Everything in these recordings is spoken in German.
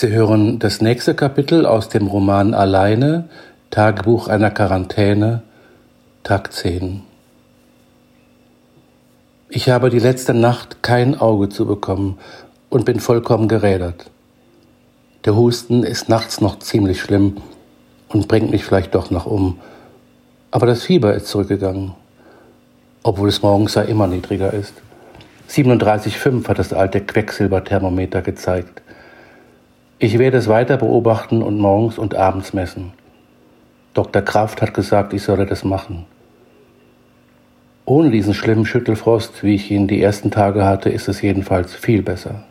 Sie hören das nächste Kapitel aus dem Roman Alleine, Tagebuch einer Quarantäne, Tag 10. Ich habe die letzte Nacht kein Auge zu bekommen und bin vollkommen gerädert. Der Husten ist nachts noch ziemlich schlimm und bringt mich vielleicht doch noch um. Aber das Fieber ist zurückgegangen, obwohl es morgens ja immer niedriger ist. 37,5 hat das alte Quecksilberthermometer gezeigt. Ich werde es weiter beobachten und morgens und abends messen. Dr. Kraft hat gesagt, ich solle das machen. Ohne diesen schlimmen Schüttelfrost, wie ich ihn die ersten Tage hatte, ist es jedenfalls viel besser.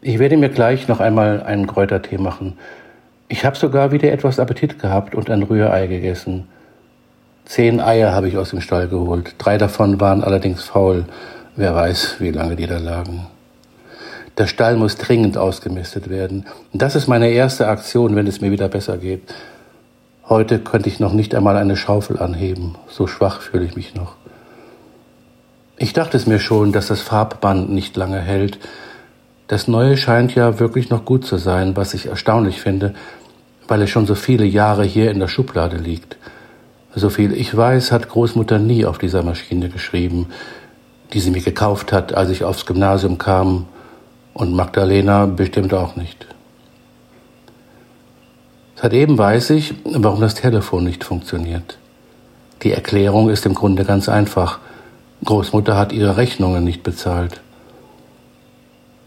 Ich werde mir gleich noch einmal einen Kräutertee machen. Ich habe sogar wieder etwas Appetit gehabt und ein Rührei gegessen. Zehn Eier habe ich aus dem Stall geholt. Drei davon waren allerdings faul. Wer weiß, wie lange die da lagen. Der Stall muss dringend ausgemistet werden. Und das ist meine erste Aktion, wenn es mir wieder besser geht. Heute könnte ich noch nicht einmal eine Schaufel anheben. So schwach fühle ich mich noch. Ich dachte es mir schon, dass das Farbband nicht lange hält. Das Neue scheint ja wirklich noch gut zu sein, was ich erstaunlich finde, weil es schon so viele Jahre hier in der Schublade liegt. So viel ich weiß, hat Großmutter nie auf dieser Maschine geschrieben, die sie mir gekauft hat, als ich aufs Gymnasium kam, und Magdalena bestimmt auch nicht. Seitdem weiß ich, warum das Telefon nicht funktioniert. Die Erklärung ist im Grunde ganz einfach. Großmutter hat ihre Rechnungen nicht bezahlt.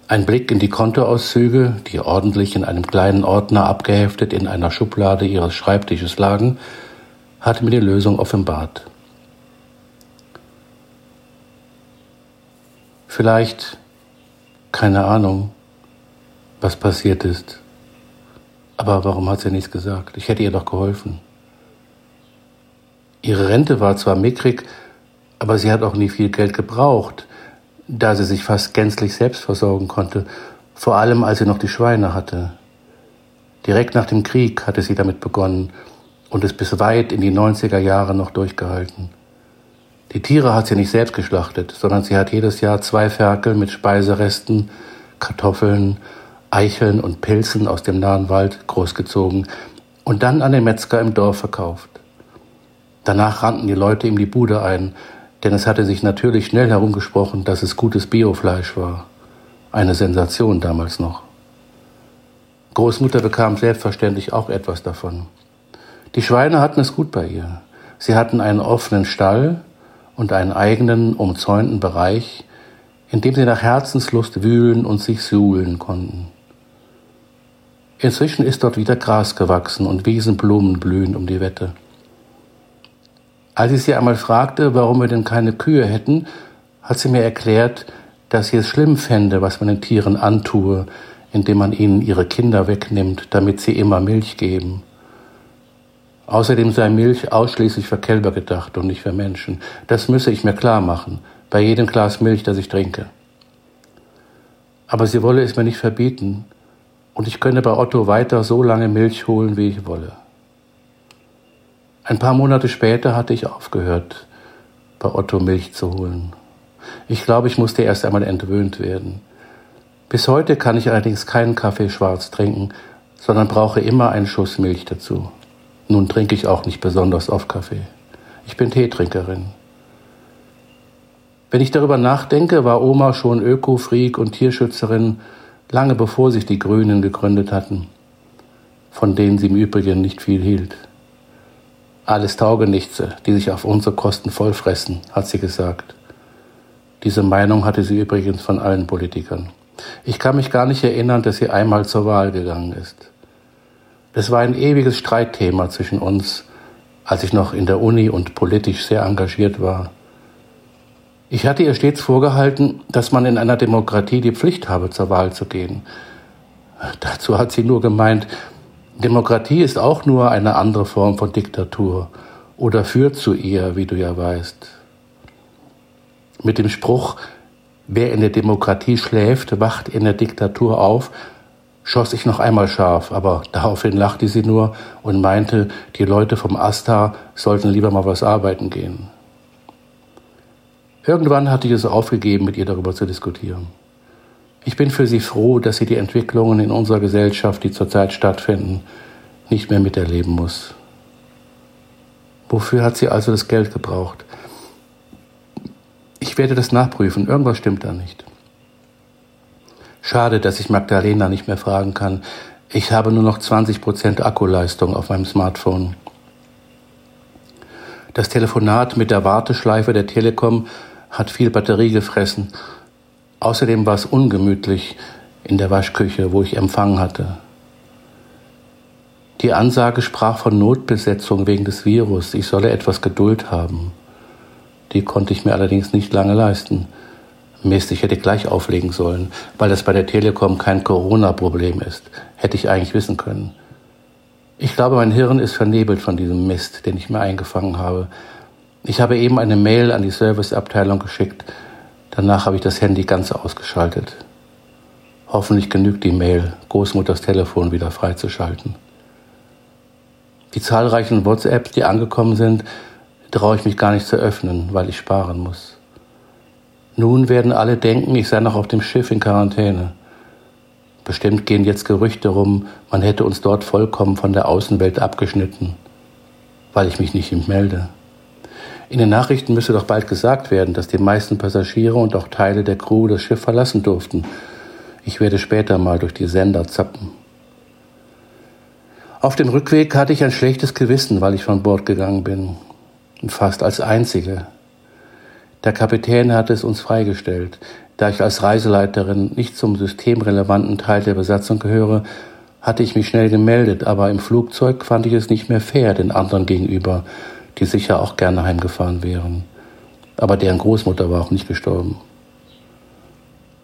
Ein Blick in die Kontoauszüge, die ordentlich in einem kleinen Ordner abgeheftet in einer Schublade ihres Schreibtisches lagen, hat mir die Lösung offenbart. Vielleicht, keine Ahnung, was passiert ist. Aber warum hat sie nichts gesagt? Ich hätte ihr doch geholfen. Ihre Rente war zwar mickrig, aber sie hat auch nie viel Geld gebraucht, da sie sich fast gänzlich selbst versorgen konnte, vor allem als sie noch die Schweine hatte. Direkt nach dem Krieg hatte sie damit begonnen und es bis weit in die 90er Jahre noch durchgehalten. Die Tiere hat sie nicht selbst geschlachtet, sondern sie hat jedes Jahr zwei Ferkel mit Speiseresten, Kartoffeln, Eicheln und Pilzen aus dem nahen Wald großgezogen und dann an den Metzger im Dorf verkauft. Danach rannten die Leute ihm die Bude ein, denn es hatte sich natürlich schnell herumgesprochen, dass es gutes Biofleisch war. Eine Sensation damals noch. Großmutter bekam selbstverständlich auch etwas davon. Die Schweine hatten es gut bei ihr. Sie hatten einen offenen Stall und einen eigenen, umzäunten Bereich, in dem sie nach Herzenslust wühlen und sich suhlen konnten. Inzwischen ist dort wieder Gras gewachsen und Wiesenblumen blühen um die Wette. Als ich sie einmal fragte, warum wir denn keine Kühe hätten, hat sie mir erklärt, dass sie es schlimm fände, was man den Tieren antue, indem man ihnen ihre Kinder wegnimmt, damit sie immer Milch geben. Außerdem sei Milch ausschließlich für Kälber gedacht und nicht für Menschen. Das müsse ich mir klar machen, bei jedem Glas Milch, das ich trinke. Aber sie wolle es mir nicht verbieten, und ich könne bei Otto weiter so lange Milch holen, wie ich wolle. Ein paar Monate später hatte ich aufgehört, bei Otto Milch zu holen. Ich glaube, ich musste erst einmal entwöhnt werden. Bis heute kann ich allerdings keinen Kaffee schwarz trinken, sondern brauche immer einen Schuss Milch dazu. Nun trinke ich auch nicht besonders oft Kaffee. Ich bin Teetrinkerin. Wenn ich darüber nachdenke, war Oma schon Öko-Freak und Tierschützerin lange bevor sich die Grünen gegründet hatten, von denen sie im Übrigen nicht viel hielt. Alles Taugenichtse, die sich auf unsere Kosten vollfressen, hat sie gesagt. Diese Meinung hatte sie übrigens von allen Politikern. Ich kann mich gar nicht erinnern, dass sie einmal zur Wahl gegangen ist. Es war ein ewiges Streitthema zwischen uns, als ich noch in der Uni und politisch sehr engagiert war. Ich hatte ihr stets vorgehalten, dass man in einer Demokratie die Pflicht habe, zur Wahl zu gehen. Dazu hat sie nur gemeint, Demokratie ist auch nur eine andere Form von Diktatur oder führt zu ihr, wie du ja weißt. Mit dem Spruch, wer in der Demokratie schläft, wacht in der Diktatur auf, schoss ich noch einmal scharf, aber daraufhin lachte sie nur und meinte, die Leute vom Asta sollten lieber mal was arbeiten gehen. Irgendwann hatte ich es aufgegeben, mit ihr darüber zu diskutieren. Ich bin für sie froh, dass sie die Entwicklungen in unserer Gesellschaft, die zurzeit stattfinden, nicht mehr miterleben muss. Wofür hat sie also das Geld gebraucht? Ich werde das nachprüfen, irgendwas stimmt da nicht. Schade, dass ich Magdalena nicht mehr fragen kann. Ich habe nur noch 20% Akkuleistung auf meinem Smartphone. Das Telefonat mit der Warteschleife der Telekom hat viel Batterie gefressen. Außerdem war es ungemütlich in der Waschküche, wo ich Empfang hatte. Die Ansage sprach von Notbesetzung wegen des Virus. Ich solle etwas Geduld haben. Die konnte ich mir allerdings nicht lange leisten. Ich hätte gleich auflegen sollen, weil das bei der Telekom kein Corona-Problem ist. Hätte ich eigentlich wissen können. Ich glaube, mein Hirn ist vernebelt von diesem Mist, den ich mir eingefangen habe. Ich habe eben eine Mail an die Serviceabteilung geschickt. Danach habe ich das Handy ganz ausgeschaltet. Hoffentlich genügt die Mail, Großmutters Telefon wieder freizuschalten. Die zahlreichen WhatsApps, die angekommen sind, traue ich mich gar nicht zu öffnen, weil ich sparen muss. Nun werden alle denken, ich sei noch auf dem Schiff in Quarantäne. Bestimmt gehen jetzt Gerüchte rum, man hätte uns dort vollkommen von der Außenwelt abgeschnitten, weil ich mich nicht melde. In den Nachrichten müsste doch bald gesagt werden, dass die meisten Passagiere und auch Teile der Crew das Schiff verlassen durften. Ich werde später mal durch die Sender zappen. Auf dem Rückweg hatte ich ein schlechtes Gewissen, weil ich von Bord gegangen bin. Fast als Einzige. Der Kapitän hatte es uns freigestellt. Da ich als Reiseleiterin nicht zum systemrelevanten Teil der Besatzung gehöre, hatte ich mich schnell gemeldet, aber im Flugzeug fand ich es nicht mehr fair den anderen gegenüber, die sicher auch gerne heimgefahren wären. Aber deren Großmutter war auch nicht gestorben.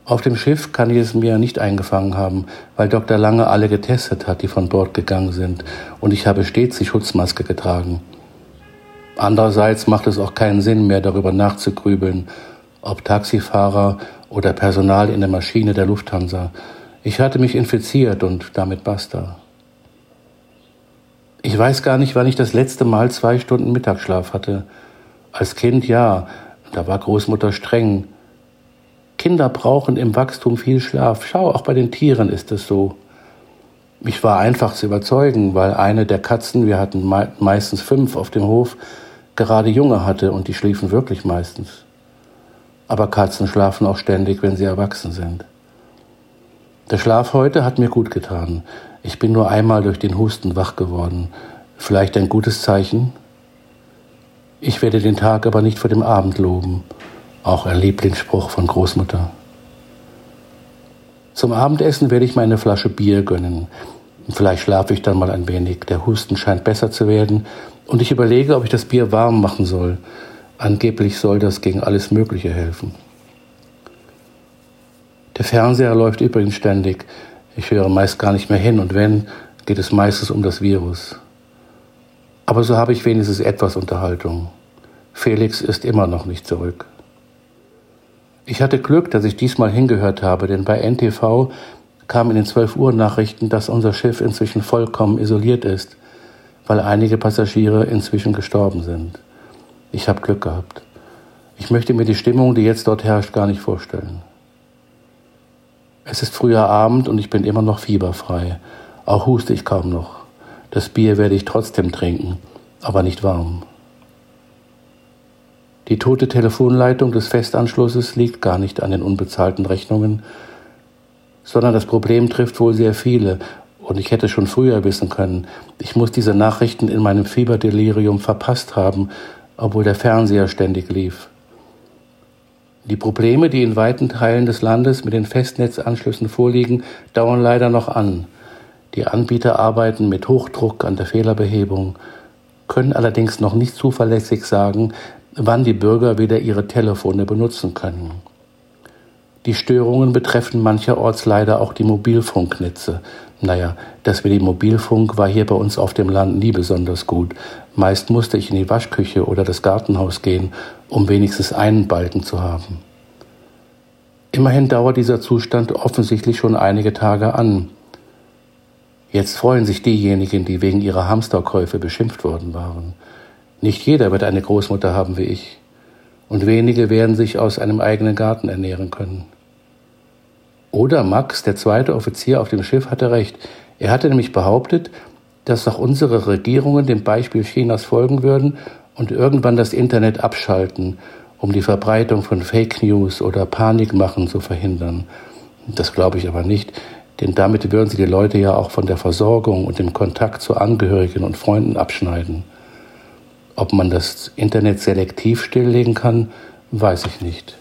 Auf dem Schiff kann ich es mir nicht eingefangen haben, weil Dr. Lange alle getestet hat, die von Bord gegangen sind, und ich habe stets die Schutzmaske getragen. Andererseits macht es auch keinen Sinn mehr, darüber nachzugrübeln, ob Taxifahrer oder Personal in der Maschine der Lufthansa. Ich hatte mich infiziert und damit basta. Ich weiß gar nicht, wann ich das letzte Mal zwei Stunden Mittagsschlaf hatte. Als Kind ja, da war Großmutter streng. Kinder brauchen im Wachstum viel Schlaf. Schau, auch bei den Tieren ist es so. Ich war einfach zu überzeugen, weil eine der Katzen, wir hatten meistens fünf auf dem Hof, gerade Junge hatte und die schliefen wirklich meistens. Aber Katzen schlafen auch ständig, wenn sie erwachsen sind. Der Schlaf heute hat mir gut getan. Ich bin nur einmal durch den Husten wach geworden. Vielleicht ein gutes Zeichen? Ich werde den Tag aber nicht vor dem Abend loben. Auch ein Lieblingsspruch von Großmutter. Zum Abendessen werde ich mir eine Flasche Bier gönnen. Vielleicht schlafe ich dann mal ein wenig. Der Husten scheint besser zu werden und ich überlege, ob ich das Bier warm machen soll. Angeblich soll das gegen alles Mögliche helfen. Der Fernseher läuft übrigens ständig. Ich höre meist gar nicht mehr hin und wenn, geht es meistens um das Virus. Aber so habe ich wenigstens etwas Unterhaltung. Felix ist immer noch nicht zurück. Ich hatte Glück, dass ich diesmal hingehört habe, denn bei NTV kam in den 12 Uhr Nachrichten, dass unser Schiff inzwischen vollkommen isoliert ist weil einige Passagiere inzwischen gestorben sind. Ich habe Glück gehabt. Ich möchte mir die Stimmung, die jetzt dort herrscht, gar nicht vorstellen. Es ist früher Abend und ich bin immer noch fieberfrei. Auch huste ich kaum noch. Das Bier werde ich trotzdem trinken, aber nicht warm. Die tote Telefonleitung des Festanschlusses liegt gar nicht an den unbezahlten Rechnungen, sondern das Problem trifft wohl sehr viele und ich hätte schon früher wissen können. Ich muss diese Nachrichten in meinem Fieberdelirium verpasst haben, obwohl der Fernseher ständig lief. Die Probleme, die in weiten Teilen des Landes mit den Festnetzanschlüssen vorliegen, dauern leider noch an. Die Anbieter arbeiten mit Hochdruck an der Fehlerbehebung, können allerdings noch nicht zuverlässig sagen, wann die Bürger wieder ihre Telefone benutzen können. Die Störungen betreffen mancherorts leider auch die Mobilfunknetze. Naja, das mit dem Mobilfunk war hier bei uns auf dem Land nie besonders gut. Meist musste ich in die Waschküche oder das Gartenhaus gehen, um wenigstens einen Balken zu haben. Immerhin dauert dieser Zustand offensichtlich schon einige Tage an. Jetzt freuen sich diejenigen, die wegen ihrer Hamsterkäufe beschimpft worden waren. Nicht jeder wird eine Großmutter haben wie ich, und wenige werden sich aus einem eigenen Garten ernähren können. Oder Max, der zweite Offizier auf dem Schiff, hatte recht. Er hatte nämlich behauptet, dass auch unsere Regierungen dem Beispiel Chinas folgen würden und irgendwann das Internet abschalten, um die Verbreitung von Fake News oder Panikmachen zu verhindern. Das glaube ich aber nicht, denn damit würden sie die Leute ja auch von der Versorgung und dem Kontakt zu Angehörigen und Freunden abschneiden. Ob man das Internet selektiv stilllegen kann, weiß ich nicht.